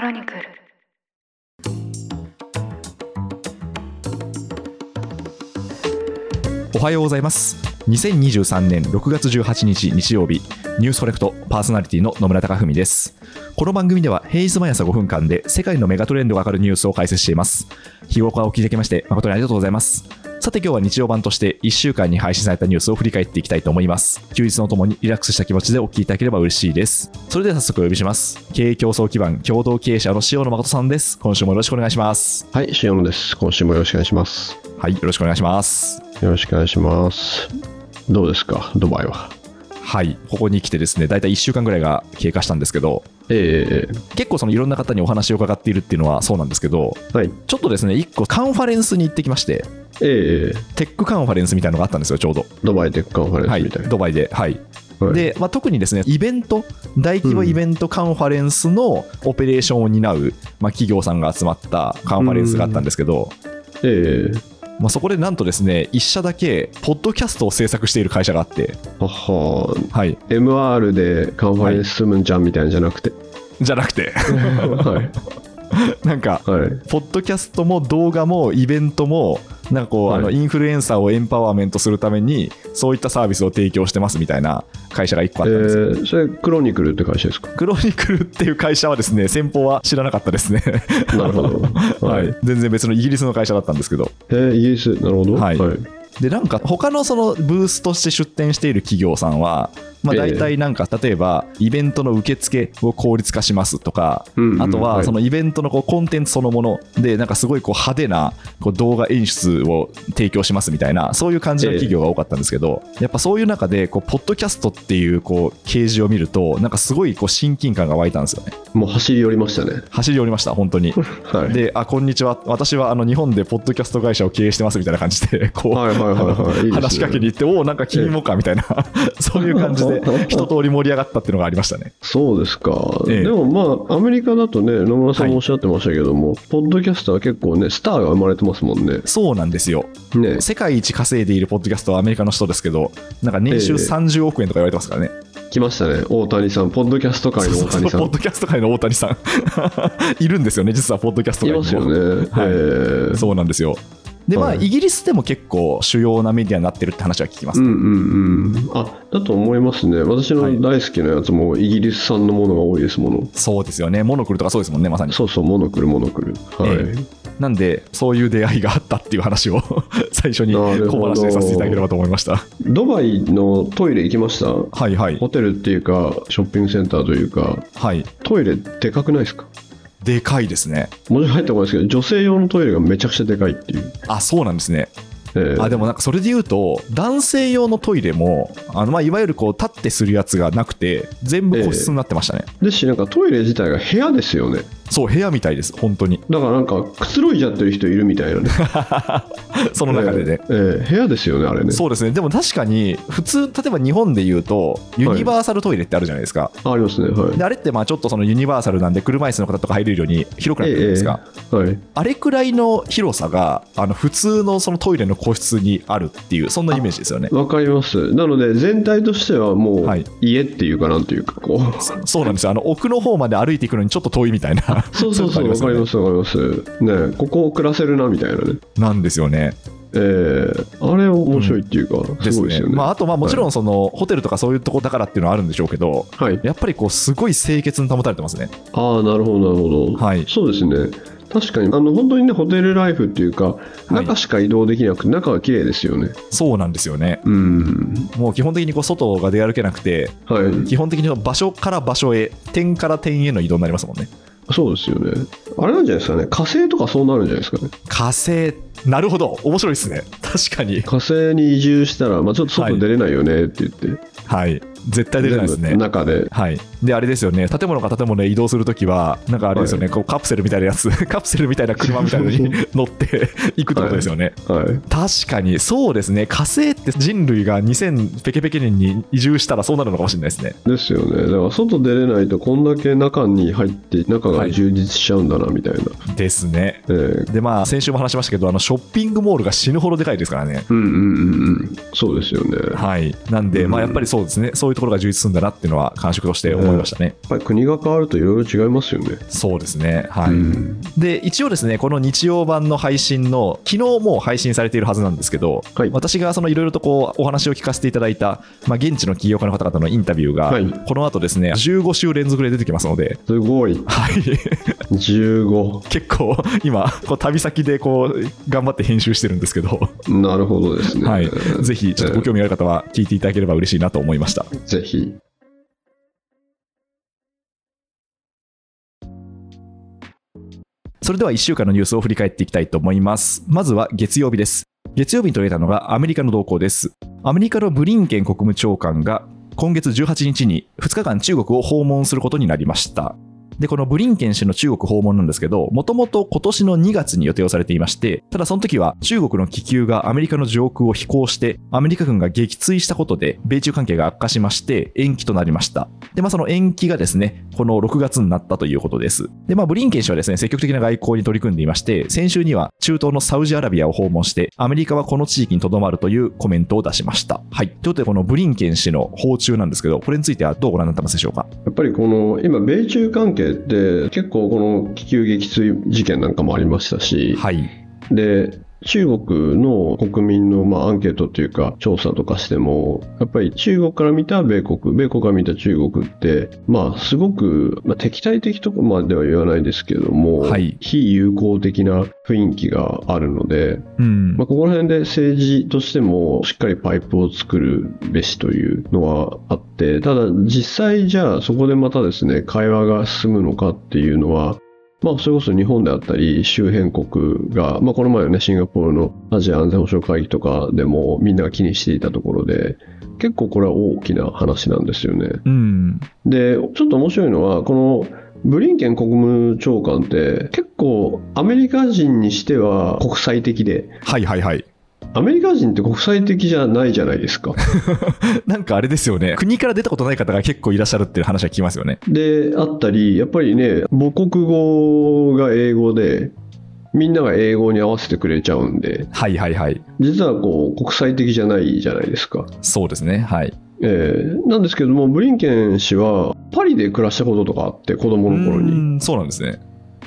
クロニクル。おはようございます。2023年6月18日日曜日ニュースコネクトパーソナリティの野村貴文です。この番組では平日毎朝5分間で世界のメガトレンドがわかるニュースを解説しています。日頃からお聞きいきまして誠にありがとうございます。さて今日は日曜版として1週間に配信されたニュースを振り返っていきたいと思います休日のともにリラックスした気持ちでお聞きいただければ嬉しいですそれでは早速お呼びします経営競争基盤共同経営者の塩野誠さんです今週もよろしくお願いしますはい、塩野です。今週もよろしくお願いします。はいよろしくお願いしますよろしくお願いします。どうですか、ドバイは。はいここに来てですね大体1週間ぐらいが経過したんですけどえ結構そのいろんな方にお話を伺っているっていうのはそうなんですけどえはい。ちょっとですね1個カンファレンスに行ってきましてええ。テックカンファレンスみたいなのがあったんですよちょうど。ドバイテックカンファレンはいスみたいな。ドバイで。はい。はい。で、まあ、特にですねイベント大規模イベントカンファレンスのオペレーションを担う、まあ、企業さんが集まったカンファレンスがあったんですけど、ええ。まあ、そこでなんとですね1社だけポッドキャストを制作している会社があって。はは。はい、MR でカンファレンス済むんじゃんみたいなんじゃなくて。じゃなくて。はい。なんかはい。ポッドキャストも動画もイベントもなんかこう、はい。あのインフルエンサーをエンパワーメントするためにそういったサービスを提供してますみたいな会社が1個あえったんですよ、ー、それ、クロニクルって会社ですか？クロニクルっていう会社はですね先方は知らなかったですね。なるほど。は はい。い。全然別のイギリスの会社だったんですけど。えー、イギリス、なるほど。はいでなんか他のそのブースとして出店している企業さんは、まあ、ええ。大体なんか例えばイベントの受付を効率化しますとか、あとははい。そのイベントのこうコンテンツそのものでなんかすごいこう派手なこう動画演出を提供しますみたいなそういう感じの企業が多かったんですけど、やっぱそういう中でこうポッドキャストっていうこう掲示を見るとなんかすごいこう親近感が湧いたんですよね。もう走り寄りましたね。走り寄りました本当に。はい。であこんにちは。私はあの日本でポッドキャスト会社を経営してますみたいな感じでこう、はいはい話しかけに行っておおなんか君もかみたいな。そういう感じで 一通り盛り上がったっていうのがありましたね。そうですか、ええ。でもまあアメリカだとね野村さんもおっしゃってましたけども、ポッドキャストは結構ねスターが生まれてますもんね。そうなんですよ。ね。世界一稼いでいるポッドキャストはアメリカの人ですけどなんか年収ええ。30億円とか言われてますからね、来ましたね。大谷さん。ポッドキャスト界の大谷さそうそう。ポッんドキャスト界の大谷さん。いるんですよね実はポッドキャスト界にも。いますよね、はい。ええ。そうなんですよでまあ、はい。イギリスでも結構主要なメディアになってるって話は聞きます、うんうんうんあだと思いますね。私の大好きなやつもイギリス産のものが多いですもの、そうですよね。モノクルとかそうですもんねまさに。そうそうモノクルモノクル。はい、えなんでそういう出会いがあったっていう話を 最初に小話でさせていただければと思いました。ドバイのトイレ行きました？はいはい。ホテルっていうかショッピングセンターというか。はい。トイレでかくないですか？でかいですね。もちろん入ったことないですけど女性用のトイレがめちゃくちゃでかいっていう、あそうなんですね。ええ。あでもなんかそれで言うと男性用のトイレもあのまあいわゆるこう立ってするやつがなくて全部個室になってましたね、ですしなんかトイレ自体が部屋ですよねそう部屋みたいです本当に。だからなんかくつろいじゃってる人いるみたいなね。その中でね、ええええ部屋ですよねあれね。そうですね。でも確かに普通例えば日本で言うとユニバーサルトイレってあるじゃないですか、あありますねはい。であれってまあちょっとそのユニバーサルなんで車椅子の方とか入れるように広くなってるじゃないですか、はい。あれくらいの広さがあの普通のそのトイレの個室にあるっていうそんなイメージですよね。わかります。なので全体としてはもうはい。家っていうかなんていうかこう。そ そうなんですよ。あの奥の方まで歩いていくのにちょっと遠いみたいなそうそうそうわかりますわかります。ねここを暮らせるなみたいなね。なんですよね。ええあれ面白いっていうか、ですすね。ごいですよね。まあ、あとまあもちろんそのホテルとかそういうとこだからっていうのはあるんでしょうけどはいやっぱりこうすごい清潔に保たれてますね。ああなるほどなるほど、はい。そうですね。確かにあの本当にねホテルライフっていうかい。中しか移動できなくて中は綺麗ですよね。そうなんですよね。うん。もう基本的にこう外が出歩けなくてはい。基本的に場所から場所へ点から点への移動になりますもんね。そうですよねあれなんじゃないですかね火星とかそうなるんじゃないですかね火星なるほど面白いですね。確かに。火星に移住したら、まあ、ちょっと外出れないよねって言って、はい。絶対出れないですね。中で。はい、であれですよね。建物から建物へ移動するときはなんかあれですよね、こうカプセルみたいなやつ。カプセルみたいな車みたいなのに 乗って行くってことですよね、はい。確かに。そうですね。火星って人類が2000ペケペケ年に移住したらそうなるのかもしれないですね。ですよね。だから外出れないとこんだけ中に入って中が充実しちゃうんだなみたいな、ですね。ええ。でまあ先週も話しましたけどあのショッピングモールが死ぬほどでかいですからね。うんうんうんうん。そうですよね。はい、なんで、まあ、うんやっぱりそうですね、そういうところが充実するんだなっていうのは、感触として思いましたね。ぱり国が変わるといろいろ違いますよね。そうですね、はいうんで一応ですね、この日曜版の配信の、昨日もう配信されているはずなんですけど、はい私がそのいろいろとこうお話を聞かせていただいた、まあ、現地の起業家の方々のインタビューが、はいこの後ですね、15週連続で出てきますので、すごい。はい、15。結構今、こう旅先でこう頑張って編集してるんですけど、なるほどですね。はい、ぜひちょっとご興味ある方は聞いていただければ嬉しいなと思いました。ぜひ。それでは1週間のニュースを振り返っていきたいと思います。まずは月曜日です。月曜日に取れたのがアメリカの動向です。アメリカのブリンケン国務長官が今月18日に2日間中国を訪問することになりました。で、このブリンケン氏の中国訪問なんですけど、もともと今年の2月に予定をされていまして、ただその時は中国の気球がアメリカの上空を飛行して、アメリカ軍が撃墜したことで、米中関係が悪化しまして、延期となりました。で、まあその延期がですね、この6月になったということです。で、まあブリンケン氏はですね、積極的な外交に取り組んでいまして、先週には中東のサウジアラビアを訪問して、アメリカはこの地域に留まるというコメントを出しました。はい。ということで、このブリンケン氏の訪中なんですけど、これについてはどうご覧になってますでしょうか？やっぱりこの今、米中関係って結構この気球撃墜事件なんかもありましたし、はい。で中国の国民のまあアンケートというか調査とかしてもやっぱり中国から見た米国米国から見た中国ってまあすごく、まあ、敵対的とまでは言わないですけれども、はい非友好的な雰囲気があるので、うんまあ、。ここら辺で政治としてもしっかりパイプを作るべしというのはあってただ実際じゃあそこでまたですね会話が進むのかっていうのはまあ、それこそ日本であったり周辺国が、まあ、この前のねシンガポールのアジア安全保障会議とかでもみんなが気にしていたところで結構これは大きな話なんですよね。うん。でちょっと面白いのはこのブリンケン国務長官って結構アメリカ人にしては国際的ではいはいはい。アメリカ人って国際的じゃないじゃないですか。なんかあれですよね。国から出たことない方が結構いらっしゃるっていう話は聞きますよね。であったりやっぱりね母国語が英語でみんなが英語に合わせてくれちゃうんではいはいはい。実はこう国際的じゃないじゃないですか。そうですね。はい。えーなんですけどもブリンケン氏はパリで暮らしたこととかあって子供の頃うに、んそうなんですね。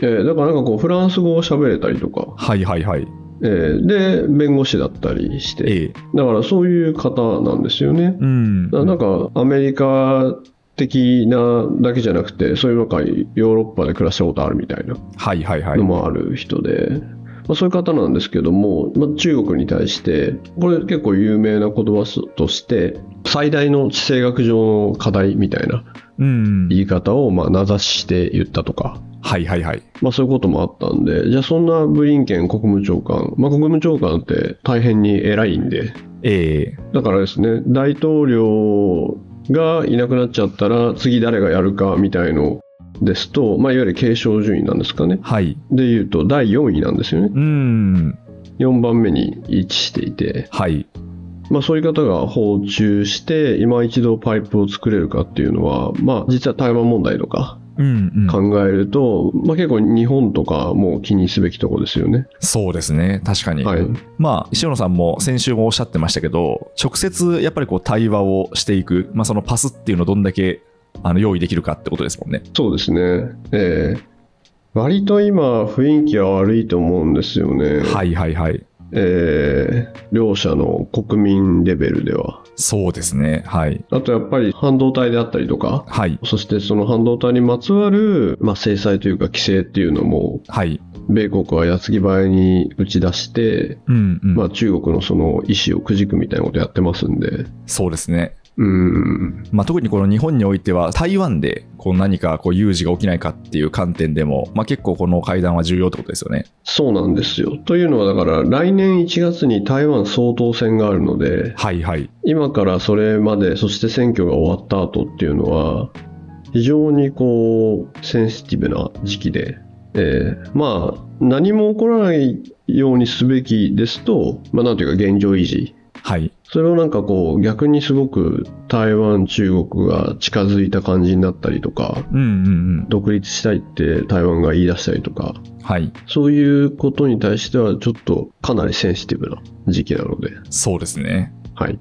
えーだからなんかこうフランス語を喋れたりとか、はいはいはい。えーで弁護士だったりしてええ。だからそういう方なんですよね。うん。なんかアメリカ的なだけじゃなくてそういうなんかヨーロッパで暮らしたことあるみたいなはいはいはいの。もある人で、まあ、そういう方なんですけども、まあ、中国に対してこれ結構有名な言葉として最大の地政学上の課題みたいなうん。言い方をまあ名指しして言ったとか、はいはいはい。まあ、そういうこともあったんでじゃあそんなブリンケン国務長官、まあ、国務長官って大変に偉いんでええ。だからですね大統領がいなくなっちゃったら次誰がやるかみたいのですと、まあ、いわゆる継承順位なんですかねはい。でいうと第4位なんですよねうん。4番目に位置していて、はい。まあ、そういう方が訪中して今一度パイプを作れるかっていうのは、まあ、実は台湾問題とかうん、うん。考えると、まあ、結構日本とかも気にすべきとこですよね。そうですね。確かに。はい、まあ、石野さんも先週もおっしゃってましたけど、直接やっぱりこう対話をしていく、まあ、そのパスっていうのをどんだけあの用意できるかってことですもんね。そうですね、ええ割と今雰囲気は悪いと思うんですよね。はいはいはい。ええ両者の国民レベルでは。そうですね。はい。あとやっぱり半導体であったりとか、はい。そしてその半導体にまつわる、まあ、制裁というか規制っていうのもはい。米国は矢継ぎ早に打ち出して、うん、うん。まあ、中国のその意思をくじくみたいなことやってますんで、そうですね。うん、まあ、特にこの日本においては台湾でこう何かこう有事が起きないかっていう観点でも、まあ、結構この会談は重要ってことですよね。そうなんですよ。というのは、だから来年1月に台湾総統選があるので、はいはい。今からそれまで、そして選挙が終わった後っていうのは、非常にこう、センシティブな時期で、えーまあ、何も起こらないようにすべきですと、まあ、なんていうか現状維持はい。それをなんかこう逆にすごく台湾、中国が近づいた感じになったりとか、うんうんうん。独立したいって台湾が言い出したりとか、はい。そういうことに対してはちょっとかなりセンシティブな時期なので、そうですね。はい。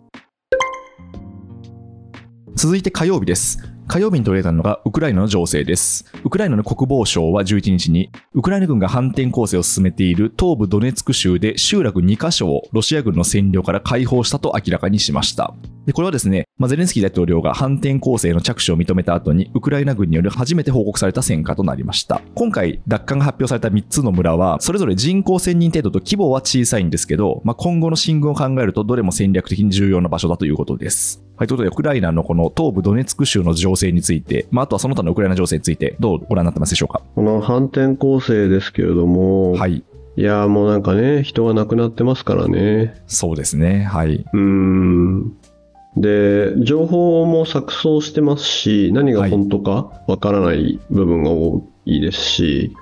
続いて火曜日です。火曜日に取り上げたのがウクライナの情勢です。ウクライナの国防省は11日に、ウクライナ軍が反転攻勢を進めている東部ドネツク州で集落2カ所をロシア軍の占領から解放したと明らかにしました。でこれはですね、まあ、ゼレンスキー大統領が反転攻勢の着手を認めた後に、ウクライナ軍による初めて報告された戦果となりました。今回、奪還が発表された3つの村は、それぞれ人口1000人程度と規模は小さいんですけど、まあ、今後の進軍を考えると、どれも戦略的に重要な場所だということです。はい、ということで、ウクライナのこの東部ドネツク州の情勢について、まあ、あとはその他のウクライナ情勢について、どうご覧になってますでしょうか？この反転攻勢ですけれども、、はいい。やーもうなんかね、人が亡くなってますからね。そうですね。はい。うーん。で、情報も錯綜してますし、何が本当かわからない部分が多いですし、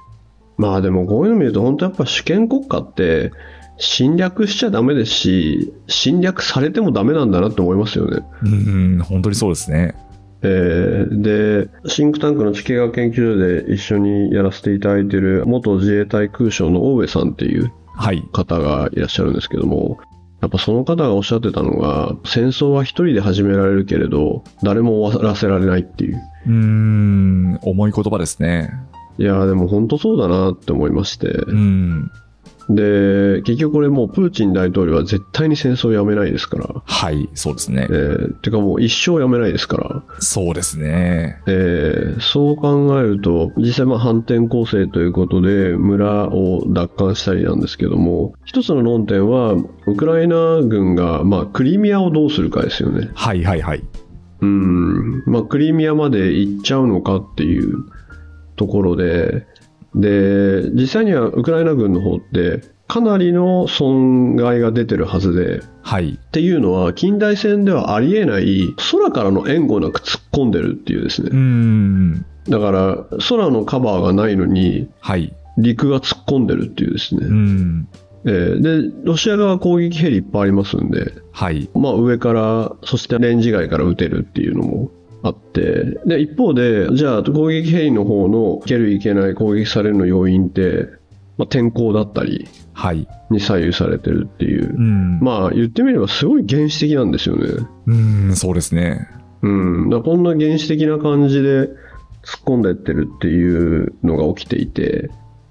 まあでもこういうの見ると本当やっぱ主権国家って侵略しちゃダメですし、侵略されてもダメなんだなって思いますよね。うん、本当にそうですね。えーで、シンクタンクの地形学研究所で一緒にやらせていただいている元自衛隊空将の大上さんっていうはい。方がいらっしゃるんですけども、やっぱその方がおっしゃってたのが、戦争は一人で始められるけれど、誰も終わらせられないっていう。うーん、重い言葉ですね。いやーでも本当そうだなって思いまして。うん。で、結局これもうプーチン大統領は絶対に戦争をやめないですから。はい、そうですねえ。ーてかもう一生やめないですから。そうですね。えーそう考えると、実際まあ反転攻勢ということで村を奪還したりなんですけども、一つの論点は、ウクライナ軍がまあクリミアをどうするかですよね。はいはいはい。うん、まあクリミアまで行っちゃうのかっていうところで、で、実際にはウクライナ軍の方って、かなりの損害が出てるはずで、はい。っていうのは近代戦ではありえない空からの援護なく突っ込んでるっていうですねうーん。だから空のカバーがないのにはい。陸が突っ込んでるっていうですうね、ん。えーでロシア側は攻撃ヘリいっぱいありますんで、はい。まあ、上からそしてレンジ外から撃てるっていうのもあってで一方でじゃあ攻撃ヘリの方のいけるいけない攻撃されるの要因って、まあ、天候だったりはい。に左右されてるっていうう、ん。まあ言ってみればすごい原始的なんですよね。うん、そうですね。うん、だこんな原始的な感じで突っ込んでってるっていうのが起きていて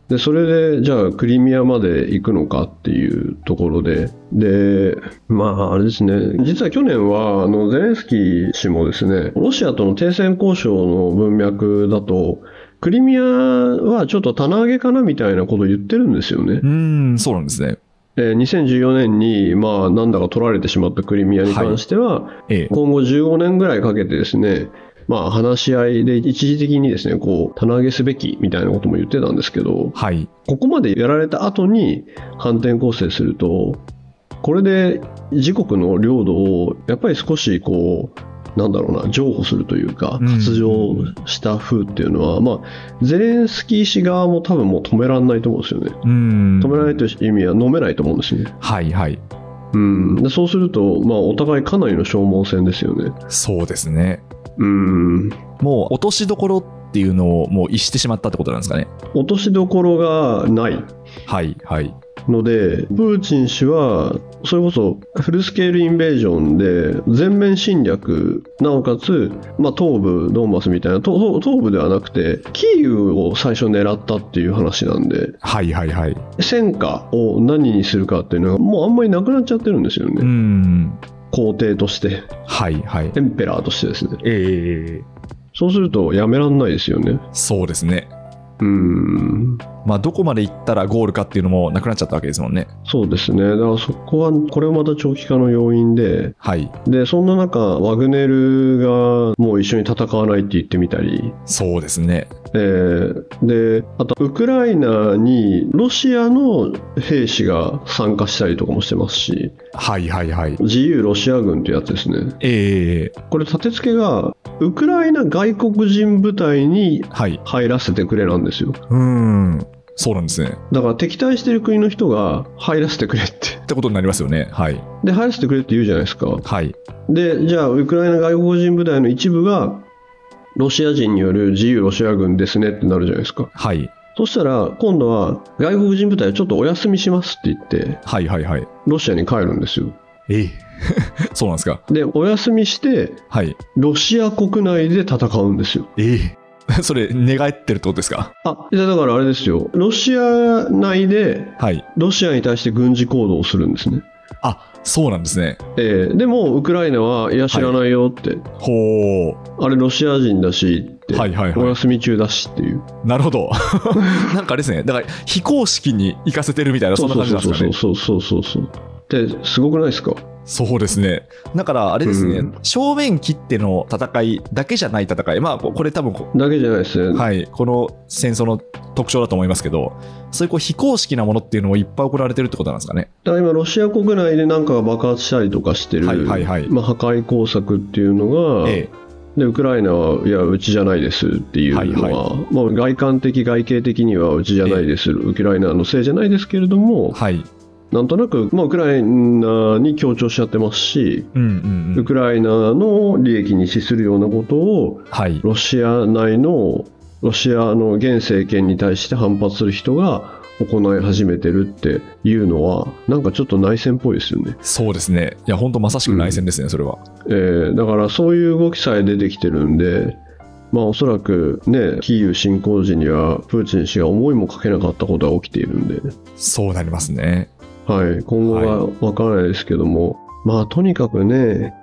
でそれでじゃあクリミアまで行くのかっていうところででまああれですね実は去年はあのゼレンスキー氏もですねロシアとの停戦交渉の文脈だとクリミアはちょっと棚上げかなみたいなことを言ってるんですよねう。ーん、そうなんですね。えー2014年に、まあ、なんだか取られてしまったクリミアに関しては、ええ。今後15年ぐらいかけてですね、まあ、話し合いで一時的にですね、こう、棚上げすべきみたいなことも言ってたんですけど、はい。ここまでやられた後に反転攻勢すると、これで自国の領土をやっぱり少しこう、なんだろうな、譲歩するというか、うん割譲した風っていうのは、まあ、ゼレンスキー氏側も多分もう止められないと思うんですよね。うーん。止められないという意味は飲めないと思うんですよね。はいはい。うん、でそうすると、まあ、お互いかなりの消耗戦ですよね。そうですね。うん、もう落としどころっていうのをもう逸してしまったってことなんですかね。落としどころがないはいはい。ので、プーチン氏は、それこそフルスケールインベージョンで全面侵略、なおかつ、まあ、東部、ドンバスみたいな、東東部ではなくて、キーウを最初狙ったっていう話なんで、はいはいはい。戦果を何にするかっていうのが、もうあんまりなくなっちゃってるんですよね、ん。皇帝として、はいはい。エンペラーとしてですね。ええそうすると、やめらんないですよね。そうですね。うんまあ、どこまで行ったらゴールかっていうのもなくなっちゃったわけですもんね。そうですね。だからそこは、これもまた長期化の要因で、はい。で、そんな中、ワグネルがもう一緒に戦わないって言ってみたり、そうですね。えーで、あと、ウクライナにロシアの兵士が参加したりとかもしてますし、はいはいはい。自由ロシア軍っていうやつですね。ええこれ、立て付けが、ウクライナ外国人部隊にはい。入らせてくれなんですよ。うーん。そうなんですね。だから敵対してる国の人が入らせてくれって。ってことになりますよね。はい。で、入らせてくれって言うじゃないですか。はい。で、じゃあ、ウクライナ外国人部隊の一部が、ロシア人による自由ロシア軍ですねってなるじゃないですか。はい。そしたら、今度は外国人部隊ちょっとお休みしますって言って、はいはいはい。ロシアに帰るんですよ。ええ そうなんですか。で、お休みして、はい。ロシア国内で戦うんですよ。ええ それ、寝返ってるってことですか？あ、いやだからあれですよ。ロシア内で、はい。ロシアに対して軍事行動をするんですね。あ、そうなんですね。えーでも、ウクライナは、いや、知らないよって、ほあれロシア人だしって、はいはいはいお休み中だしっていう。う。なるほど。なんかあれですね。だから、非公式に行かせてるみたいな、そんな感じなんですかね。そうそうそうそうそうそう。で、すごくないですか？そうですね。だから、あれですね、うん正面切っての戦いだけじゃない戦い、まあ、これ多分こ、だけじゃないですね。はい、この戦争の特徴だと思いますけど、そういうこう非公式なものっていうのもいっぱい行われてるってことなんですかね。だから今、ロシア国内で何かが爆発したりとかしてる、はいはいはいまあ、破壊工作っていうのが、えでウクライナは、いや、うちじゃないですっていうのは、はいまあ、外観的、外形的にはうちじゃないです、ウクライナのせいじゃないですけれどもえ、はい。なんとなく、まあ、ウクライナに強調しちゃってますし、うんうんうん。ウクライナの利益に資するようなことを、はい。ロシア内の、ロシアの現政権に対して反発する人が行い始めてるっていうのは、なんかちょっと内戦っぽいですよね。そうですね。いや、本当まさしく内戦ですね、それは。えーだからそういう動きさえ出てきてるんで、まあおそらくね、キーウ侵攻時にはプーチン氏が思いもかけなかったことが起きているんで、そうなりますね。はい、今後はわからないですけども、まあとにかくね、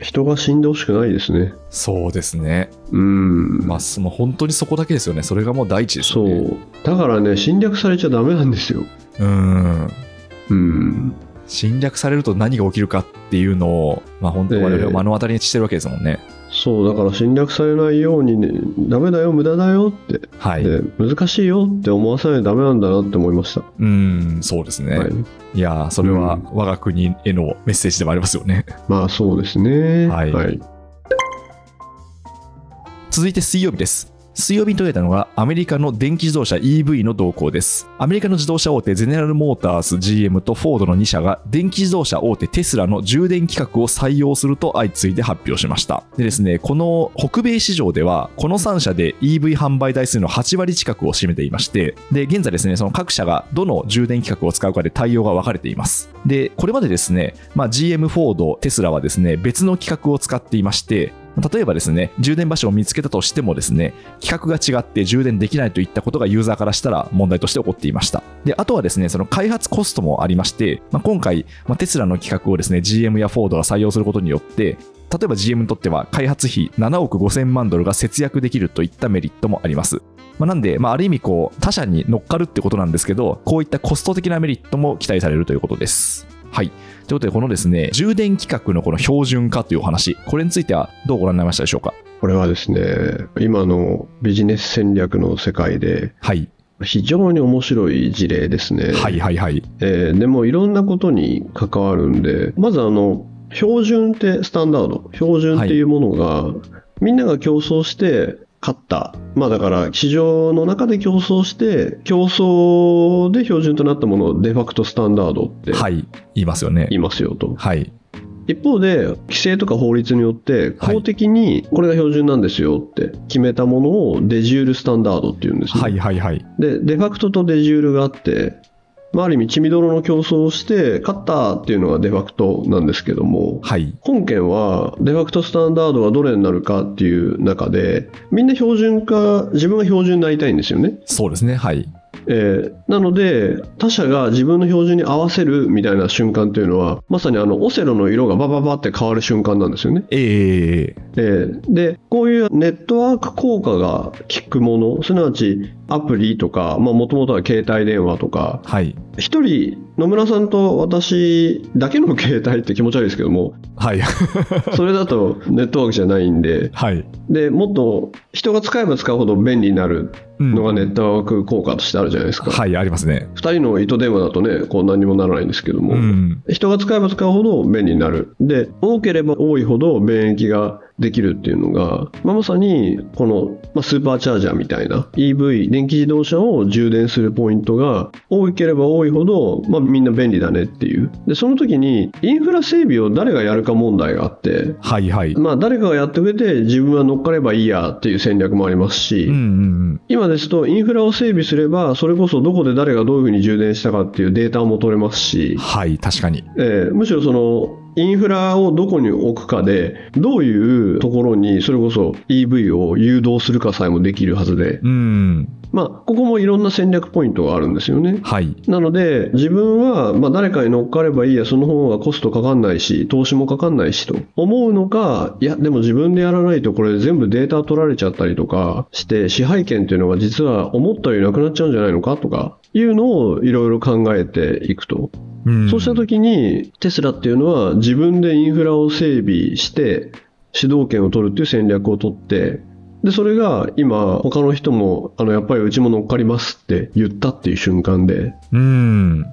人が死んでほしくないですね。そうですね。うん。まあ、その本当にそこだけですよね。それがもう第一ですそよね。う。だからね、侵略されちゃダメなんですよ。うん。うん。侵略されると何が起きるかっていうのを、まあ、本当我々は目の当たりにしてるわけですもんね。そう、だから侵略されないようにね、ダメだよ、無駄だよって、はい。で難しいよって思わさないとダメなんだなって思いました。うん、そうですね。はいい、やー、それは我が国へのメッセージでもありますよね。まあそうですね。はいはい。続いて水曜日です。水曜日に取れたのがアメリカの電気自動車 EV の動向です。アメリカの自動車大手ゼネラルモータース GM とフォードの2社が電気自動車大手テスラの充電規格を採用すると相次いで発表しました。でですね、この北米市場ではこの3社で EV 販売台数の8割近くを占めていまして、で、現在ですね、その各社がどの充電規格を使うかで対応が分かれています。で、これまでですね、まあ、GM、フォード、テスラはですね、別の規格を使っていまして、例えばですね、充電場所を見つけたとしてもですね、規格が違って充電できないといったことがユーザーからしたら問題として起こっていました。で、あとはですね、その開発コストもありまして、まあ、今回、まあ、テスラの規格をですね、GM やフォードが採用することによって、例えば GM にとっては開発費7億5000万ドルが節約できるといったメリットもあります。まあ、なんで、まあ、ある意味こう、他社に乗っかるってことなんですけど、こういったコスト的なメリットも期待されるということです。はい。ということで、このですね、充電規格のこの標準化というお話、これについてはどうご覧になりましたでしょうか？これはですね、今のビジネス戦略の世界ではい。非常に面白い事例ですね。はいはいはい。えーでもいろんなことに関わるんで、まずあの、標準ってスタンダード、標準っていうものが、みんなが競争して勝った。まあだから市場の中で競争して、競争で標準となったものをデファクトスタンダードってはい。言いますよね。言いますよと。はい。一方で、規制とか法律によって公的にこれが標準なんですよって決めたものをデジュールスタンダードっていうんですね。はいはいはい。で、デファクトとデジュールがあって、まあ、ある意味、血みどろの競争をして、勝ったっていうのがデファクトなんですけども、はい。本件はデファクトスタンダードがどれになるかっていう中で、みんな標準化、自分が標準になりたいんですよね。そうですね。はい。えーなので、他社が自分の標準に合わせるみたいな瞬間っていうのは、まさにあのオセロの色がバババって変わる瞬間なんですよね。えええーで、こういうネットワーク効果が効くもの、すなわちアプリとか、まあもともとは携帯電話とか、はい。一人、野村さんと私だけの携帯って気持ち悪いですけども、はい。それだとネットワークじゃないんで、はい。で、もっと人が使えば使うほど便利になるうんのがネットワーク効果としてあるじゃないですか。はい、ありますね。二人の糸電話だとね、こう何にもならないんですけども、うん。人が使えば使うほど便利になる。で、多ければ多いほど便益ができるっていうのが、まあ、まさにこの、まあ、スーパーチャージャーみたいな EV 電気自動車を充電するポイントが多ければ多いほど、まあ、みんな便利だねっていうでその時にインフラ整備を誰がやるか問題があってはいはい。まあ誰かがやってくれて自分は乗っかればいいやっていう戦略もありますし、うんうんうん。今ですとインフラを整備すればそれこそどこで誰がどういうふうに充電したかっていうデータも取れますし、はい、確かに。えーむしろそのインフラをどこに置くかでどういうところにそれこそ EV を誘導するかさえもできるはずで、うん。まあ、ここもいろんな戦略ポイントがあるんですよね。はい。なので、自分は、まあ、誰かに乗っかればいいや、その方がコストかかんないし、投資もかかんないしと思うのか、いや、でも自分でやらないとこれ全部データ取られちゃったりとかして、支配権っていうのが実は思ったよりなくなっちゃうんじゃないのかとか、いうのをいろいろ考えていくと。うんそうした時に、テスラっていうのは自分でインフラを整備して、主導権を取るっていう戦略を取って、で、それが今、他の人も、あの、やっぱりうちも乗っかりますって言ったっていう瞬間で、うん。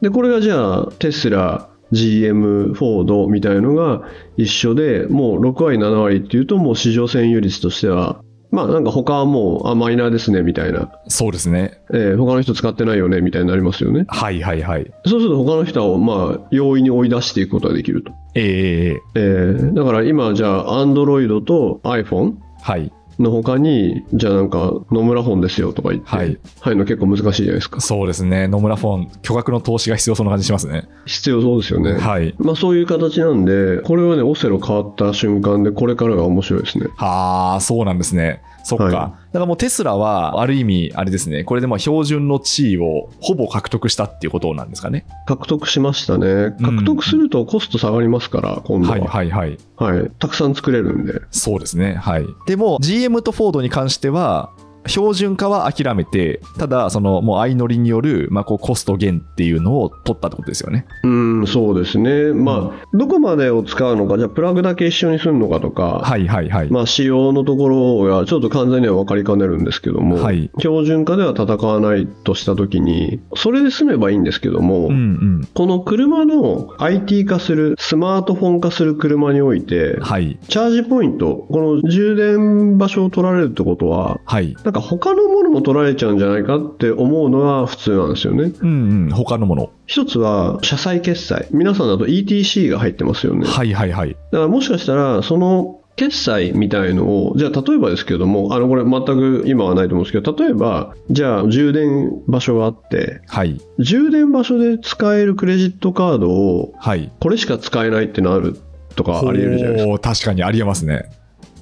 で、これがじゃあ、テスラ、GM、フォードみたいのが一緒で、もう6割、7割っていうと、もう市場占有率としては、まあなんか他はもう、あ、マイナーですね、みたいな。そうですね。えー他の人使ってないよね、みたいになりますよね。はいはいはい。そうすると他の人を、まあ、容易に追い出していくことができると。えええーだから今、じゃあ、Android と iPhone はい。の他に、じゃあなんか、野村本ですよとか言って、はい入るの結構難しいじゃないですか。そうですね。野村フォン、巨額の投資が必要そうな感じしますね。必要そうですよね。はい。まあそういう形なんで、これはね、オセロ変わった瞬間で、これからが面白いですね。はあ、そうなんですね。そっか。はいだからもうテスラは、ある意味、あれですね、これでまあ標準の地位をほぼ獲得したっていうことなんですかね。獲得しましたね。獲得するとコスト下がりますから、今度は。はいはいはい。はい。たくさん作れるんで。そうですね。はい。でも、GM ムとフォードに関しては、標準化は諦めて、ただ、その、もう相乗りによる、まあ、こう、コスト減っていうのを取ったってことですよね。うん、そうですね。まあ、どこまでを使うのか、じゃあプラグだけ一緒にするのかとか、はいはいはい。まあ、仕様のところがちょっと完全には分かりかねるんですけども、はい標準化では戦わないとしたときに、それで済めばいいんですけども、うんうん。この車の IT 化する、スマートフォン化する車において、はい。チャージポイント、この充電場所を取られるってことは、はい。なんか他のものも取られちゃうんじゃないかって思うのが普通なんですよね。うんうん。他のもの。一つは、車載決済。皆さんだと ETC が入ってますよね。はいはいはい。だからもしかしたら、その決済みたいのを、じゃあ例えばですけども、あのこれ全く今はないと思うんですけど、例えば、じゃあ充電場所があって、はい。充電場所で使えるクレジットカードを、はい。これしか使えないってなるとかあり得るじゃないですか。確かにありえますね。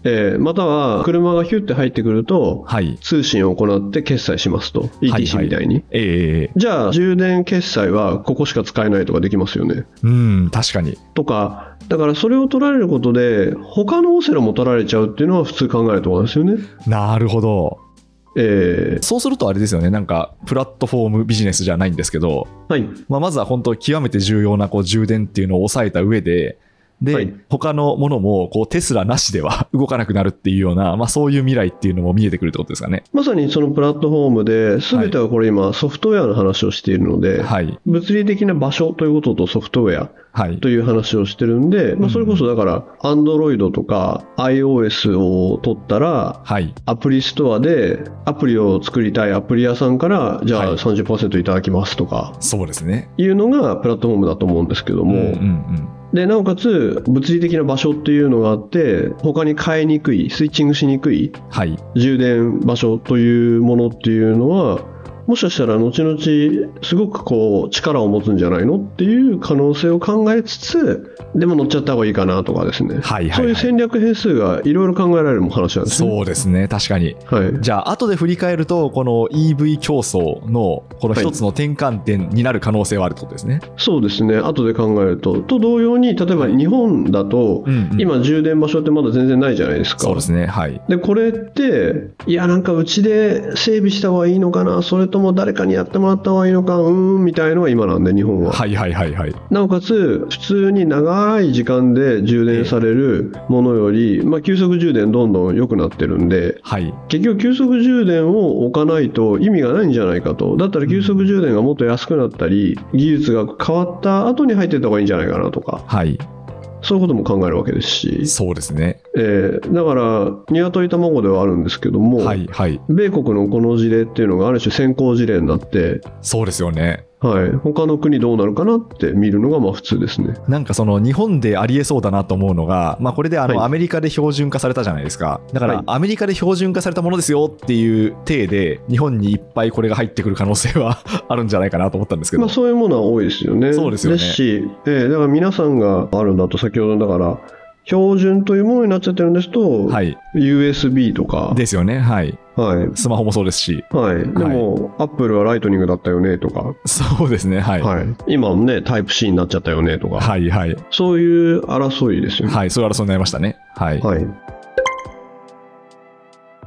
えーまたは、車がヒュッて入ってくると、はい。通信を行って決済しますと。はい ETC みたいに。ええじゃあ、充電決済はここしか使えないとかできますよね。うん、確かに。とか、だからそれを取られることで、他のオセロも取られちゃうっていうのは普通考えると思うんですよね。なるほど。えそうするとあれですよね、なんか、プラットフォームビジネスじゃないんですけど、ーはい。まあ、まずは本当、極めて重要なこう充電っていうのを抑えた上で、で、はい他のものもこうテスラなしでは 動かなくなるっていうような、まあ、そういう未来っていうのも見えてくるってことですかね。まさにそのプラットフォームで、すべてはこれ今ソフトウェアの話をしているので、はい。物理的な場所ということとソフトウェアはい。という話をしてるんで、まあ、それこそだから、Android とか iOS を取ったら、はい。アプリストアでアプリを作りたいアプリ屋さんから、じゃあはい30%いただきますとか、そうですね。いうのがプラットフォームだと思うんですけども、うんうんうん。で、なおかつ、物理的な場所っていうのがあって、他に変えにくい、スイッチングしにくいはい。充電場所というものっていうのは、もしかしたら後々すごくこう力を持つんじゃないのっていう可能性を考えつつ、でも乗っちゃった方がいいかなとかですね。はいはいはいそういう戦略変数がいろいろ考えられる話なんですね。そうですね。確かに。はい。じゃあ、後で振り返ると、この EV 競争の、この一つの転換点になる可能性はあるってことですね。そうですね。後で考えると。と同様に、例えば日本だと、うんうん今充電場所ってまだ全然ないじゃないですか。そうですね。はい。で、これって、いや、なんかうちで整備した方がいいのかな、それとも誰かにやってもらった方がいいのか、うーん、みたいのが今なんで、日本は。はいはいはいはい。なおかつ、普通に長い時間で充電されるものより、まあ、急速充電どんどん良くなってるんで、はい。結局急速充電を置かないと意味がないんじゃないかと。だったら急速充電がもっと安くなったり、技術が変わった後に入ってった方がいいんじゃないかなとか、はい。そういうことも考えるわけですし、そうですね。えーだから、鶏卵ではあるんですけども、はいはい。米国のこの事例っていうのがある種先行事例になって、そうですよね。はい、他の国どうなるかなって見るのがまあ普通ですね。なんかその日本でありえそうだなと思うのが、まあ、これであのはいアメリカで標準化されたじゃないですか。だかはいらアメリカで標準化されたものですよっていう体で、日本にいっぱいこれが入ってくる可能性は あるんじゃないかなと思ったんですけど。まあそういうものは多いですよね。そうですよねし、えーだから皆さんがあるんだと先ほどだから、標準というものになっちゃってるんですと、はい。USB とか、ですよね。はい。はい。スマホもそうですし。はい。でも、アップルはライトニングだったよねとか、そうですね。はい。はい。今もね、タイプ C になっちゃったよねとか、はいはい。そういう争いですよね。はい。そういう争いになりましたね。はい。はい。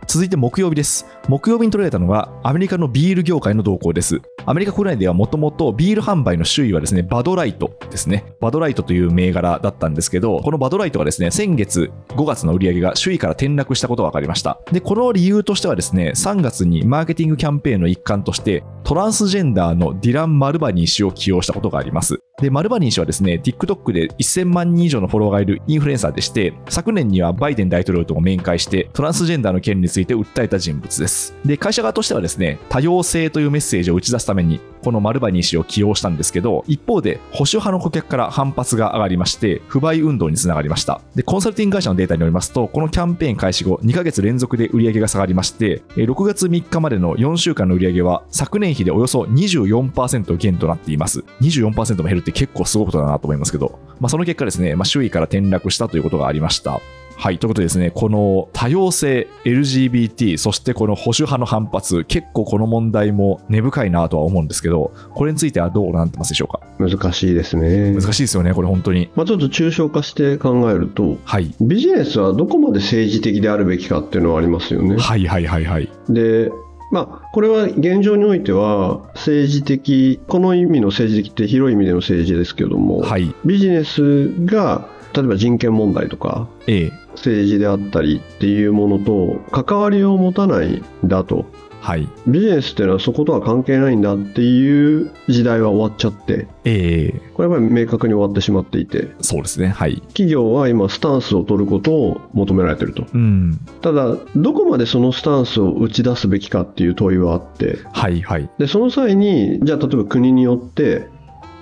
続いて木曜日です。木曜日に取られたのがアメリカのビール業界の動向です。アメリカ国内ではもともとビール販売の首位はですね、バドライトですね。バドライトという銘柄だったんですけど、このバドライトがですね、先月5月の売り上げが首位から転落したことが分かりました。で、この理由としてはですね、3月にマーケティングキャンペーンの一環として、トランスジェンダーのディラン・マルバニー氏を起用したことがあります。で、マルバニー氏はですね、TikTok で1000万人以上のフォロワーがいるインフルエンサーでして、昨年にはバイデン大統領とも面会して、トランスジェンダーの権利について訴えた人物です。で、会社側としてはですね、多様性というメッセージを打ち出すために、このマルバニー氏を起用したんですけど、一方で保守派の顧客から反発が上がりまして、不買運動につながりました。で、コンサルティング会社のデータによりますと、このキャンペーン開始後、2ヶ月連続で売り上げが下がりまして、6月3日までの4週間の売り上げは、昨年比でおよそ24%減となっています。24%も減るって結構すごいことだなと思いますけど、まあ、その結果ですね、まあ、周囲から転落したということがありました。はい、ということでですね、この多様性、LGBT、そしてこの保守派の反発、結構この問題も根深いなとは思うんですけど、これについてはどうなってますでしょうか？難しいですね。難しいですよね、これ本当に。まあ、ちょっと抽象化して考えると、はい。ビジネスはどこまで政治的であるべきかっていうのはありますよね。はいはいはいはい。で、まあ、これは現状においては政治的、この意味の政治的って広い意味での政治ですけれども、はい。ビジネスが例えば人権問題とかええ。政治であったりっていうものと関わりを持たないんだとはい。ビジネスっていうのはそことは関係ないんだっていう時代は終わっちゃってええ。これはやっぱり明確に終わってしまっていてそうですね。はい。企業は今スタンスを取ることを求められてるとうん。ただどこまでそのスタンスを打ち出すべきかっていう問いはあってはいはい。でその際にじゃあ例えば国によって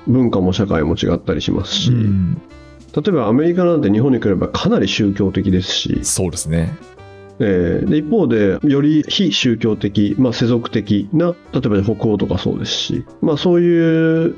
文化も社会も違ったりしますし、うん例えばアメリカなんて日本に比べばかなり宗教的ですし、そうですね。えーで一方でより非宗教的、まあ、世俗的な例えば北欧とかそうですし、まあ、そういう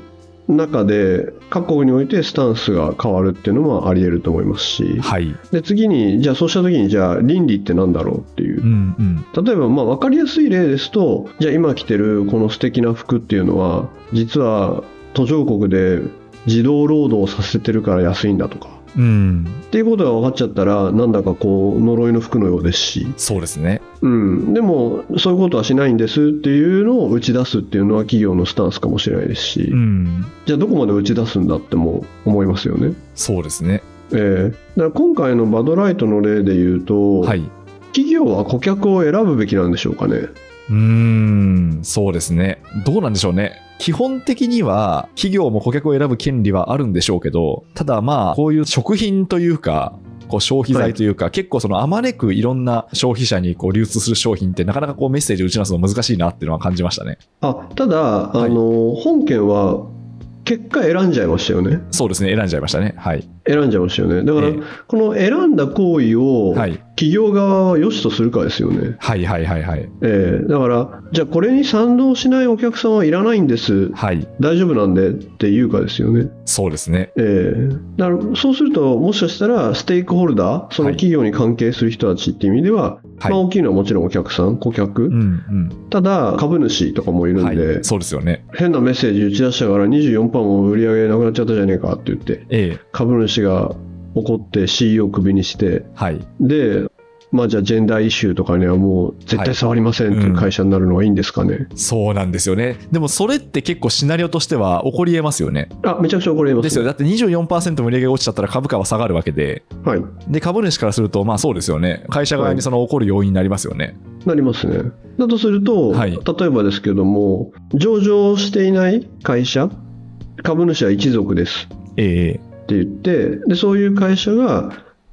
中で各国においてスタンスが変わるっていうのもあり得ると思いますしはい。で次にじゃあそうした時にじゃあ倫理って何だろうっていううんうん。例えばまあ分かりやすい例ですとじゃあ今着てるこの素敵な服っていうのは実は途上国で児童労働させてるから安いんだとかうん。っていうことが分かっちゃったらなんだかこう呪いの服のようですし、そうですね。うん、でもそういうことはしないんですっていうのを打ち出すっていうのは企業のスタンスかもしれないですし、うん。じゃあどこまで打ち出すんだっても思いますよね。そうですね。えーだから今回のバドライトの例で言うと、はい。企業は顧客を選ぶべきなんでしょうかね。うーん、そうですね。どうなんでしょうね。基本的には企業も顧客を選ぶ権利はあるんでしょうけど、ただまあ、こういう食品というか、こう消費財というか、結構そのあまねくいろんな消費者にこう流通する商品ってなかなかこうメッセージを打ち出すの難しいなっていうのは感じましたね。あただ、はいあの本件は結果選んじゃいましたよね。そうですね。選んじゃいましたね。はい。選んじゃいましたよね。だから、ええこの選んだ行為をはい。企業側は良しとするかですよね。はいはいはいはい。ええだから、じゃあこれに賛同しないお客さんはいらないんです、はい。大丈夫なんでっていうかですよね。そうですね。ええだからそうすると、もしかしたらステークホルダー、そのはい企業に関係する人たちっていう意味では、はいまあ、大きいのはもちろんお客さん、顧客、うんただ株主とかもいうん。るんで、はい。そうですよね。変なメッセージ打ち出したから24%も売り上げなくなっちゃったじゃねえかって言って、ええ。株主が怒って CEO をクビにして、はい。で、まあじゃあジェンダーイシューとかにはもう絶対触りませんっていう会社になるのはいいんですかね？そうなんですよね。でもそれって結構シナリオとしては起こり得ますよね。あ、めちゃくちゃ怒ります。ですよ。だって24%も売り上げが落ちちゃったら株価は下がるわけで、はい。で、株主からすると、まあそうですよね。会社側にその起こる要因になりますよね。なりますね。だとすると、はい例えばですけども、上場していない会社、株主は一族ですええって言って、でそういう会社が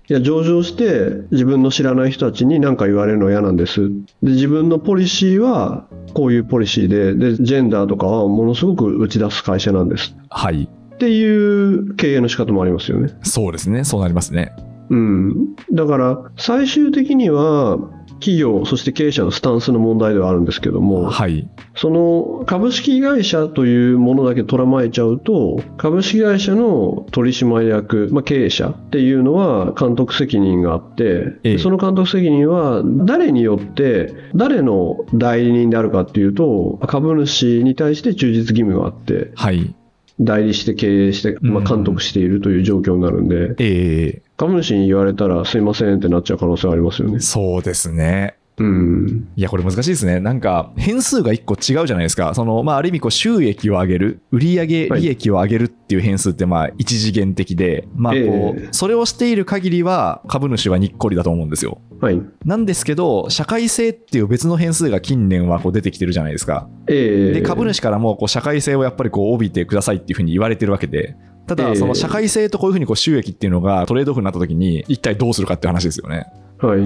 いや、上場して自分の知らない人たちに何か言われるのは嫌なんです。で、自分のポリシーはこういうポリシーで、で、ジェンダーとかはものすごく打ち出す会社なんです。はい。っていう経営の仕方もありますよね。そうですね。そうなりますね。うん。だから、最終的には、企業、そして経営者のスタンスの問題ではあるんですけども、はい。その株式会社というものだけ捉まえちゃうと、株式会社の取締役、まあ、経営者っていうのは監督責任があって、ええその監督責任は誰によって、誰の代理人であるかっていうと、株主に対して忠実義務があって、はい。代理して経営して、まあ、監督しているという状況になるんで、え株主に言われたらすいませんってなっちゃう可能性がありますよねー、。そうですね。うん。いや、これ難しいですね。なんか、変数が1個違うじゃないですか。その、まあ、ある意味、こう、収益を上げる、売上はい利益を上げるっていう変数って、まあ、一次元的で、まあ、こう、ええそれをしている限りは、株主はにっこりだと思うんですよ。はい。なんですけど、社会性っていう別の変数が近年はこう出てきてるじゃないですか。ええで、株主からも、こう、社会性をやっぱりこう、帯びてくださいっていうふうに言われてるわけで、ただ、ええその社会性とこういうふうにこう収益っていうのがトレードオフになった時に、一体どうするかっていう話ですよね。はい。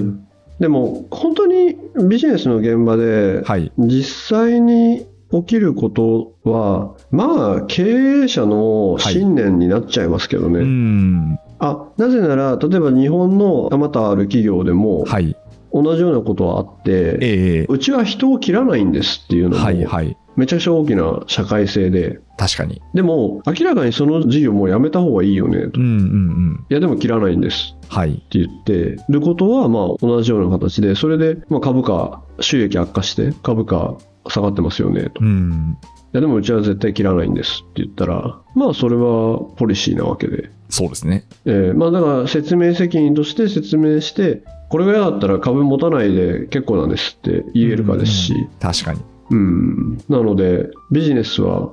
でも、本当にビジネスの現場で、はい。実際に起きることは、まあ、経営者の信念になっちゃいますけどね。うーん。あ、なぜなら、例えば日本のあまたある企業でも、はい。同じようなことはあって、ええうちは人を切らないんですっていうのも、はいはい。めちゃくちゃ大きな社会性で、確かに。でも、明らかにその事業もうやめた方がいいよねと。いうんうんうん。や、でも切らないんですはい。って言ってることは、まあ、同じような形で、それで、まあ、株価、収益悪化して、株価下がってますよねと。いうん。や、でもうちは絶対切らないんですって言ったら、まあ、それはポリシーなわけで。そうですね。えーまあ、だから説明責任として説明して、これが嫌だったら株持たないで結構なんですって言えるかですし、確かに。うん、なのでビジネスは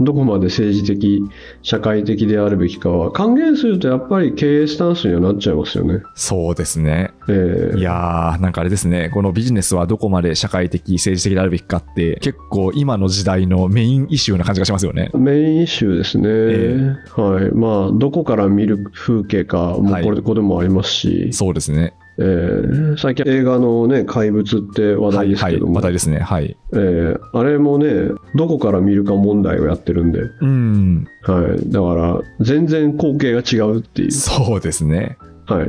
どこまで政治的、社会的であるべきかは還元するとやっぱり経営スタンスにはなっちゃいますよね。そうですね。えーいやー、なんかあれですね。このビジネスはどこまで社会的、政治的であるべきかって、結構今の時代のメインイシューな感じがしますよね。メインイシューですね、えはいまあ、どこから見る風景かもはいこれここでもありますし、そうですね。えー最近映画の、ね「怪物」って話はいはい。題ですけども、話題ですね。はい。えーあれもねどこから見るか問題をやってるんで、うん。はい、だから全然光景が違うっていう、そうですね。はい、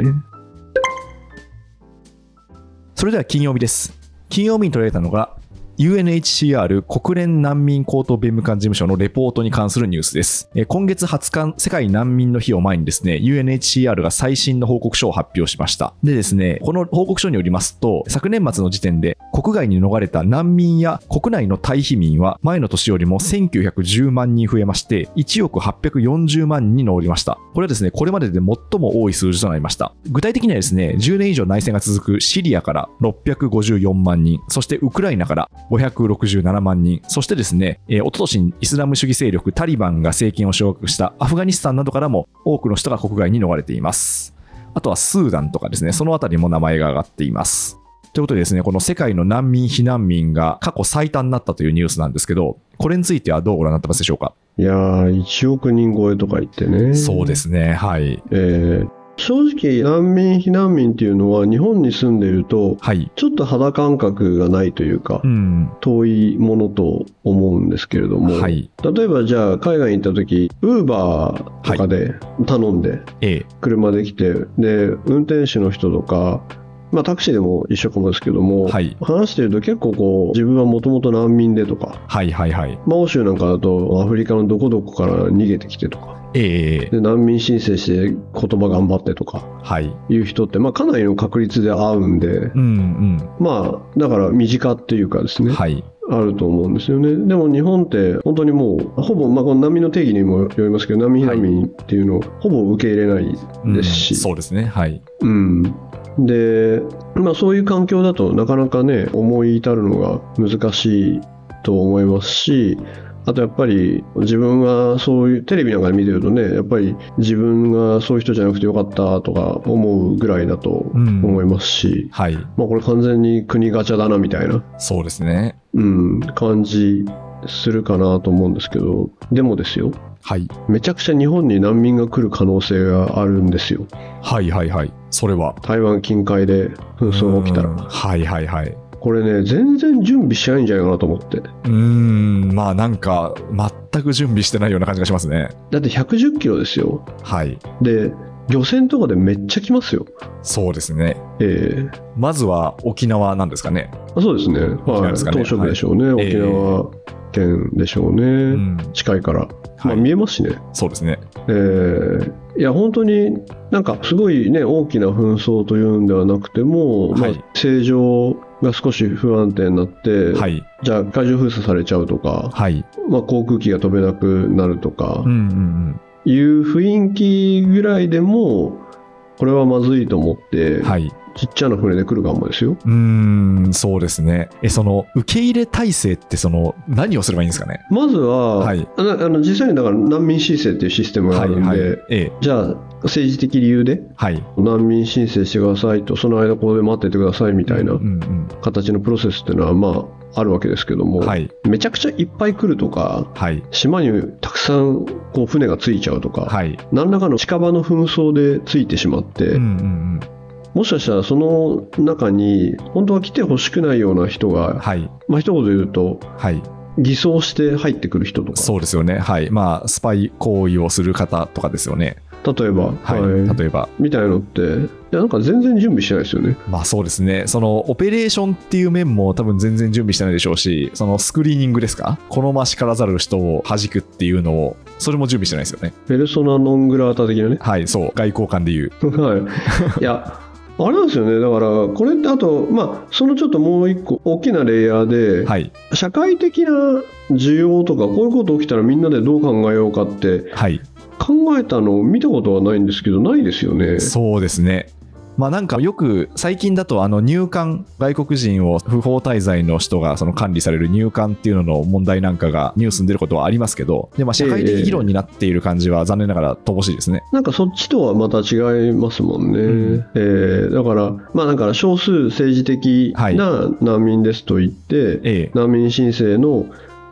それでは金曜日です。金曜日に取られたのが、UNHCR 国連難民高等弁務官事務所のレポートに関するニュースです。今月20日、世界難民の日を前にですね、UNHCR が最新の報告書を発表しました。でですね、この報告書によりますと、昨年末の時点で国外に逃れた難民や国内の退避民は前の年よりも1910万人増えまして、1億840万人に上りました。これはですね、これまでで最も多い数字となりました。具体的にはですね、10年以上内戦が続くシリアから654万人、そしてウクライナから567万人、そしてですね、えー、一昨年にイスラム主義勢力タリバンが政権を掌握したアフガニスタンなどからも多くの人が国外に逃れています。あとはスーダンとかですね、そのあたりも名前が挙がっています。ということでですね、この世界の難民、避難民が過去最多になったというニュースなんですけど、これについてはどうご覧になってますでしょうか、いやー1億人超えとか言ってねそうですね、はい。えー正直難民避難民っていうのは日本に住んでいるとはい。ちょっと肌感覚がないというか、うん。遠いものと思うんですけれども、はい。例えばじゃあ海外に行った時ウーバーとかで頼んでええ。車で来て、で運転手の人とか、まあ、タクシーでも一緒かもですけども、はい話してると結構こう自分はもともと難民でとか、はいはいはい。まあ、欧州なんかだとアフリカのどこどこから逃げてきてとかええ。で難民申請して言葉頑張ってとかはい。いう人って、まあ、かなりの確率で会うんで、うんまあだから身近っていうかですうん。ね、はい。あると思うんですよね。でも日本って本当にもうほぼ、まあ、この難民の定義にもよりますけど難民避難民っていうのをほぼ受け入れないですし、うんそうですね。はい。うん、で、まあ、そういう環境だとなかなかね思い至るのが難しいと思いますしあとやっぱり自分がそういうテレビなんかで見てるとねやっぱり自分がそういう人じゃなくてよかったとか思うぐらいだと思いますし、はい。まあ、これ完全に国ガチャだなみたいな、そうですね。うん、感じするかなと思うんですけど、でもですよ、はい。めちゃくちゃ日本に難民が来る可能性があるんですよ。はいはいはい。それは。台湾近海で紛争が起きたうんら。はいはいはい。これね、全然準備しないんじゃないかなと思って。うーん、まあなんか、全く準備してないような感じがしますね。だって110キロですよ。はい。で、漁船とかでめっちゃ来ますよ。そうですね。ええまずは沖縄なんですかね。あそうですね。はい。沖縄ですかねでしょうね。はい沖縄県でしょうね。うん。近いから。まあはい見えますしね。そうですね。えーいや本当になんかすごいね大きな紛争というんではなくても、はいまあ、正常が少し不安定になって、はい。じゃあ海上封鎖されちゃうとか、はい。まあ、航空機が飛べなくなるとかうんうんうん。いう雰囲気ぐらいでもこれはまずいと思って、はい。ちっちゃな船で来るかもですよ。うーん、そうですね。え、その、受け入れ体制って、その、何をすればいいんですかね？まずは、はいあのあの実際にだから難民申請っていうシステムがあるんで、はい。ええ。じゃあ政治的理由ではい。難民申請してくださいとその間ここで待っててくださいみたいな形のプロセスっていうのはまああるわけですけども、うん。はい。めちゃくちゃいっぱい来るとかはい。島にたくさんこう船がついちゃうとか、はい。何らかの近場の紛争でついてしまって、うんうんうん。もしかしたらその中に本当は来てほしくないような人が、はい。まあ一言で言うとはい。偽装して入ってくる人とかそうですよね。はい。まあ、スパイ行為をする方とかですよね。例えば、はい。はい例えば。みたいのっていやなんか全然準備してないですよね。まあそうですね。そのオペレーションっていう面も多分全然準備してないでしょうし、そのスクリーニングですか？好ましからざる人を弾くっていうのを、それも準備してないですよね。ペルソナノングラータ的なね。はい、そう。外交官で言う。はい。いや、あれなんですよね。だから、これってあと、まあ、そのちょっともう一個大きなレイヤーで、はい。社会的な需要とか、こういうこと起きたらみんなでどう考えようかってはい。考えたのを見たことはないんですけど、ないですよね。そうですね。まあなんかよく最近だとあの入管外国人を不法滞在の人がその管理される入管っていうのの問題なんかがニュースに出ることはありますけどでまあ社会的議論になっている感じは残念ながら乏しいですね。なんかそっちとはまた違いますもんね。うんえーだから、まあだから少数政治的な難民ですと言って、ええ難民申請の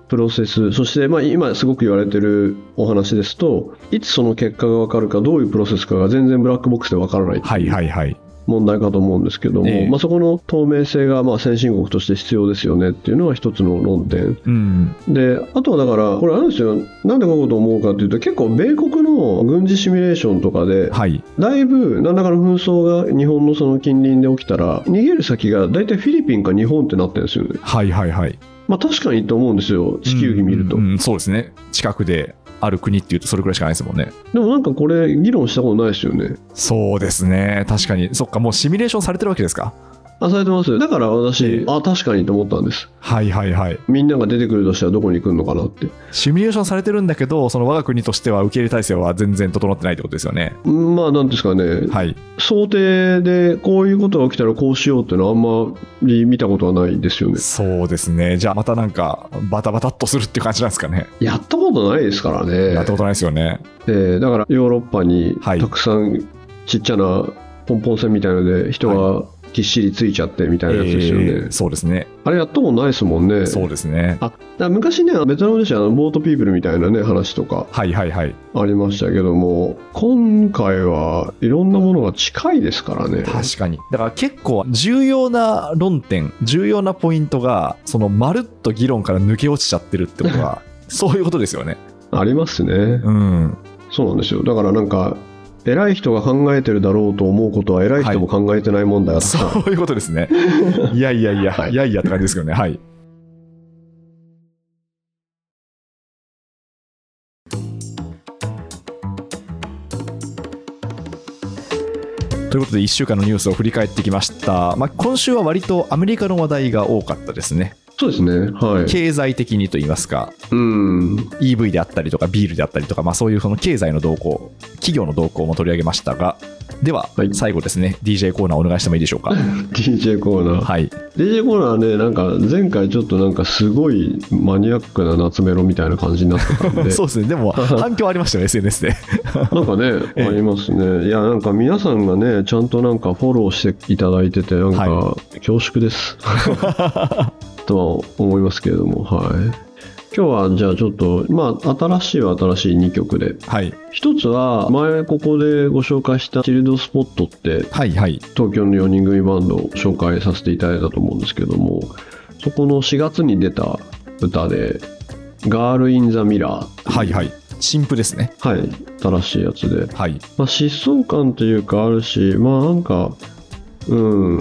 プロセス、そしてまあ今すごく言われてるお話ですと、いつその結果が分かるか、どういうプロセスかが全然ブラックボックスで分からないはいはいはい。問題かと思うんですけども、ええまあ、そこの透明性がまあ先進国として必要ですよねっていうのは一つの論点。うん。で、あとはだから、これあるんですよ。なんでこういうことを思うかっていうと、結構米国の軍事シミュレーションとかで、はい。だいぶ何らかの紛争が日本のその近隣で起きたら、逃げる先が大体フィリピンか日本ってなってるんですよね。はいはいはい。まあ確かにと思うんですよ、地球儀見ると。うんうんそうですね。近くである国っていうとそれくらいしかないですもんね。でもなんかこれ、議論したことないですよね。そうですね。確かに。そっか、もうシミュレーションされてるわけですか？あ、されてます？だから私、ええあ、確かにと思ったんです。はいはいはい。みんなが出てくるとしたらどこに来るのかなって。シミュレーションされてるんだけど、その我が国としては受け入れ体制は全然整ってないってことですよね。うんまあ、なんですかね、はい。想定でこういうことが起きたらこうしようっていうのはあんまり見たことはないですよね。そうですね。じゃあまたなんかバタバタっとするっていう感じなんですかね。やったことないですからね。やったことないですよね。えーだからヨーロッパにはいたくさんちっちゃなポンポン船みたいので人がぎっしりついちゃってみたいなやつですよね。えーそうですね。あれやったことないですもんね。そうですね。あ昔ね、ベトナムでしたらボートピープルみたいなね話とかはいはいはい。ありましたけども、今回はいろんなものが近いですからね。確かに。だから結構重要な論点、重要なポイントが、そのまるっと議論から抜け落ちちゃってるってことは、そういうことですよね。ありますね。うん。そうなんですよ。だからなんか、偉い人が考えてるだろうと思うことは偉い人も考えてない問題がたくさんそういうことですね。いやいやいや、はいい、やいやって感じですけどね。はい。ということで1週間のニュースを振り返ってきました、まあ、今週は割とアメリカの話題が多かったですねそうですね。はい。経済的にといいますかうん。EV であったりとかビールであったりとか、まあ、そういうその経済の動向企業の動向も取り上げましたがでははい最後ですね DJ コーナーお願いしてもいいでしょうか？DJ コーナー。はい、DJ コーナーね、なんか前回ちょっとなんかすごいマニアックな夏メロみたいな感じになってたんで、そうですねでも 反響ありましたよ SNS でなんかね、ええありますね。いや、なんか皆さんがね、ちゃんとなんかフォローしていただいてて、なんかは恐縮です。とは思いますけれども、はい。今日はじゃあちょっと、まあ、新しいは新しい2曲で。はい。一つは、前ここでご紹介したチルドスポットって、はいはい。東京の4人組バンドを紹介させていただいたと思うんですけども、そこの4月に出た歌で、ガール・イン・ザ・ミラー。はいはい。新譜ですね。はい、新しいやつで。はい。まあ、疾走感というかあるし、まあなんか、うん、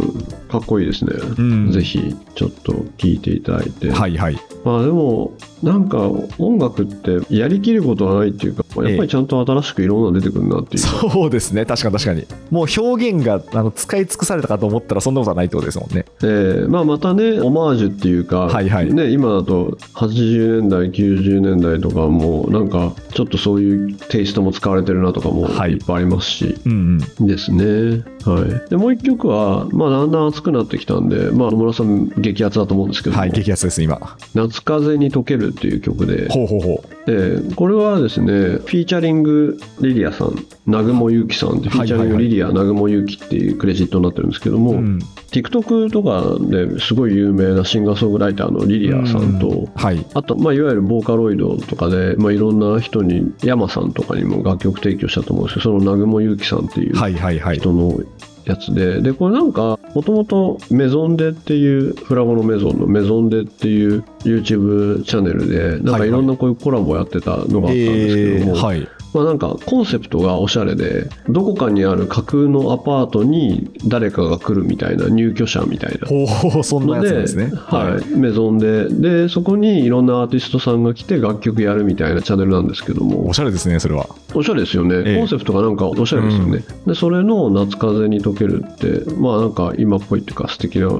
かっこいいですね。うんぜひ、ちょっと聴いていただいて。はいはい。まあでも、なんか音楽ってやりきることはないっていうか、やっぱりちゃんと新しくいろんなの出てくるなっていうか。そうですね。確かに確かに。もう表現があの使い尽くされたかと思ったらそんなことはないってことですもんね。えーまあ、またね、オマージュっていうか、はいはいね、今だと80年代、90年代とかも、なんかちょっとそういうテイストも使われてるなとかもはいいっぱいありますし、うんうん。ですね。はい。で、もう一曲は、まあ、だんだん暑くなってきたんで、まあ、野村さん激アツだと思うんですけども、はい、激アツです、今。夏風に溶けるっていう曲で、ほうほうほでこれはですね、フィーチャリングリリアさん、南雲ゆきさんって、フィーチャリングリリア、南雲ゆきっていうクレジットになってるんですけども、う。うん。TikTok とかですごい有名なシンガーソングライターのリリアさんと、うんはい。あと、まあ、いわゆるボーカロイドとかで、まあ、いろんな人に、山さんとかにも楽曲提供したと思うんですけど、その南雲ゆきさんっていうはいはいはい。人のやつで、で、これなんか、もともとメゾンデっていう、フラゴのメゾンのメゾンデっていう YouTube チャンネルで、なんかいろんなこういうコラボやってたのがあったんですけども、えーはい。まあなんかコンセプトがおしゃれで、どこかにある架空のアパートに誰かが来るみたいな、入居者みたいな。ほうそんなやつですね。はい、メゾンで、で、そこにいろんなアーティストさんが来て楽曲やるみたいなチャンネルなんですけども。お、しゃれですね、それは。おしゃれですよね、ええ。コンセプトがなんかおしゃれですよね、でそれの「夏風に溶ける」ってまあなんか今っぽいっていうか素敵な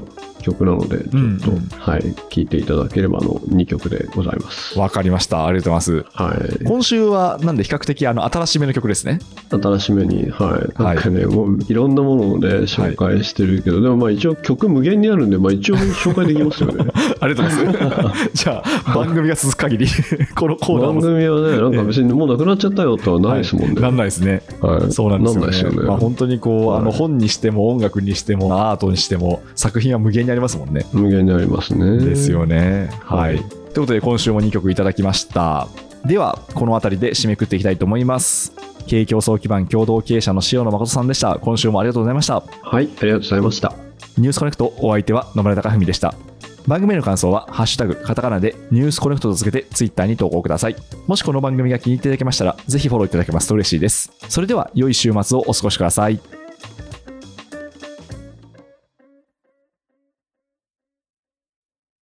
曲なのでちょっと、うんはい聴いていただければの2曲でございますわかりました。ありがとうございます。はい今週は、なんで比較的あの新しめの曲ですね。新しめにはいなんかね、もういろんなもので紹介してるけど、でもまあ一応曲無限にあるんでまあ一応 紹介できますよねありがとうございます。じゃあ、番組が続く限り、このコーナー番も。組はねなんか別にもうなくなっちゃったよとはないですもんね、なんないですね。はいそうなんですよね。なんないですよねまあ、本当にこう、はいあの本にしても音楽にしてもアートにしても作品は無限にありますもんね。無限にありますねですよね。はい。はいということで今週も2曲いただきました。では、この辺りで締めくっていきたいと思います。経営競争基盤共同経営者の塩野誠さんでした。今週もありがとうございました。はいありがとうございましたニュースコネクトお相手は野村貴文でした。番組への感想は、ハッシュタグ、カタカナでニュースコネクトとつけてツイッターに投稿ください。もしこの番組が気に入っていただけましたら、ぜひフォローいただけますと嬉しいです。それでは、良い週末をお過ごしください。